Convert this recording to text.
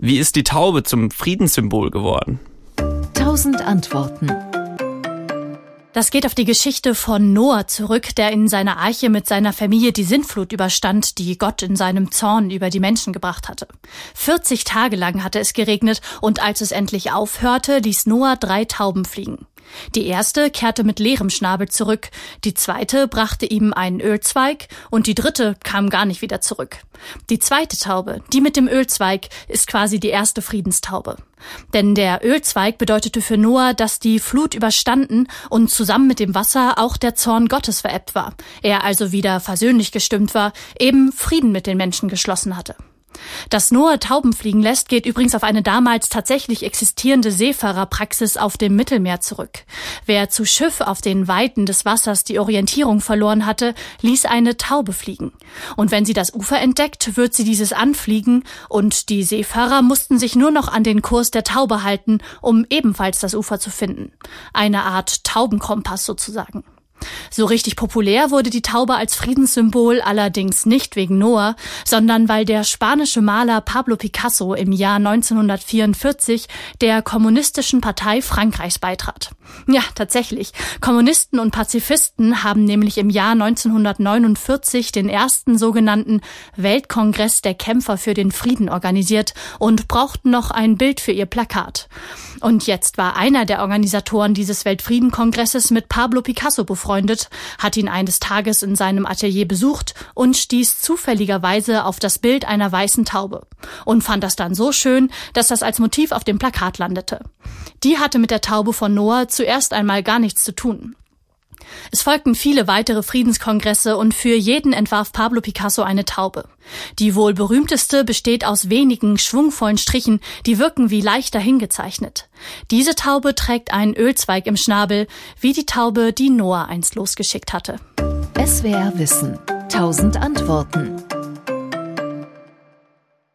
Wie ist die Taube zum Friedenssymbol geworden? Tausend Antworten. Das geht auf die Geschichte von Noah zurück, der in seiner Arche mit seiner Familie die Sintflut überstand, die Gott in seinem Zorn über die Menschen gebracht hatte. 40 Tage lang hatte es geregnet und als es endlich aufhörte, ließ Noah drei Tauben fliegen. Die erste kehrte mit leerem Schnabel zurück, die zweite brachte ihm einen Ölzweig und die dritte kam gar nicht wieder zurück. Die zweite Taube, die mit dem Ölzweig, ist quasi die erste Friedenstaube. Denn der Ölzweig bedeutete für Noah, dass die Flut überstanden und zusammen mit dem Wasser auch der Zorn Gottes verebbt war. Er also wieder versöhnlich gestimmt war, eben Frieden mit den Menschen geschlossen hatte. Dass Noah Tauben fliegen lässt, geht übrigens auf eine damals tatsächlich existierende Seefahrerpraxis auf dem Mittelmeer zurück. Wer zu Schiff auf den Weiten des Wassers die Orientierung verloren hatte, ließ eine Taube fliegen. Und wenn sie das Ufer entdeckt, wird sie dieses anfliegen und die Seefahrer mussten sich nur noch an den Kurs der Taube halten, um ebenfalls das Ufer zu finden. Eine Art Taubenkompass sozusagen. So richtig populär wurde die Taube als Friedenssymbol allerdings nicht wegen Noah, sondern weil der spanische Maler Pablo Picasso im Jahr 1944 der kommunistischen Partei Frankreichs beitrat. Ja, tatsächlich. Kommunisten und Pazifisten haben nämlich im Jahr 1949 den ersten sogenannten Weltkongress der Kämpfer für den Frieden organisiert und brauchten noch ein Bild für ihr Plakat. Und jetzt war einer der Organisatoren dieses Weltfriedenkongresses mit Pablo Picasso befreundet, hat ihn eines Tages in seinem Atelier besucht und stieß zufälligerweise auf das Bild einer weißen Taube und fand das dann so schön, dass das als Motiv auf dem Plakat landete. Die hatte mit der Taube von Noah zuerst einmal gar nichts zu tun. Es folgten viele weitere Friedenskongresse und für jeden entwarf Pablo Picasso eine Taube. Die wohl berühmteste besteht aus wenigen schwungvollen Strichen, die wirken wie leicht dahingezeichnet. Diese Taube trägt einen Ölzweig im Schnabel, wie die Taube, die Noah einst losgeschickt hatte. SWR Wissen. Tausend Antworten.